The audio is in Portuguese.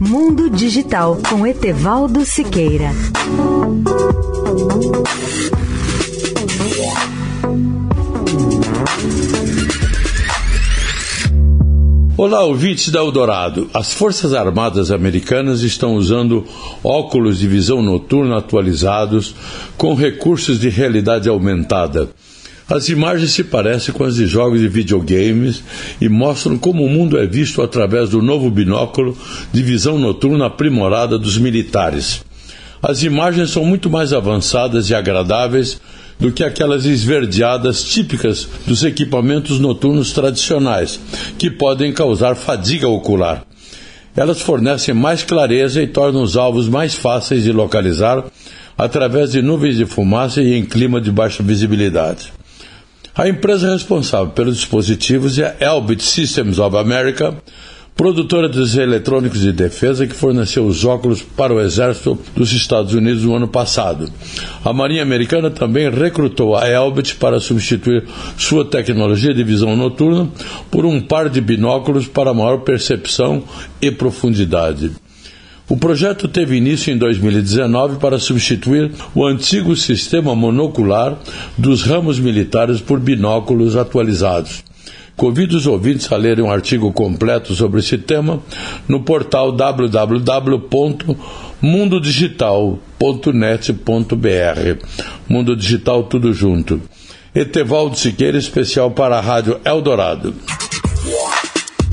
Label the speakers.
Speaker 1: Mundo Digital com Etevaldo Siqueira.
Speaker 2: Olá, ouvintes da Eldorado. As Forças Armadas Americanas estão usando óculos de visão noturna atualizados com recursos de realidade aumentada. As imagens se parecem com as de jogos de videogames e mostram como o mundo é visto através do novo binóculo de visão noturna aprimorada dos militares. As imagens são muito mais avançadas e agradáveis do que aquelas esverdeadas típicas dos equipamentos noturnos tradicionais, que podem causar fadiga ocular. Elas fornecem mais clareza e tornam os alvos mais fáceis de localizar através de nuvens de fumaça e em clima de baixa visibilidade. A empresa responsável pelos dispositivos é a Elbit Systems of America, produtora dos eletrônicos de defesa que forneceu os óculos para o Exército dos Estados Unidos no ano passado. A Marinha Americana também recrutou a Elbit para substituir sua tecnologia de visão noturna por um par de binóculos para maior percepção e profundidade. O projeto teve início em 2019 para substituir o antigo sistema monocular dos ramos militares por binóculos atualizados. Convido os ouvintes a lerem um artigo completo sobre esse tema no portal www.mundodigital.net.br. Mundo Digital tudo junto. Etevaldo Siqueira, especial para a Rádio Eldorado.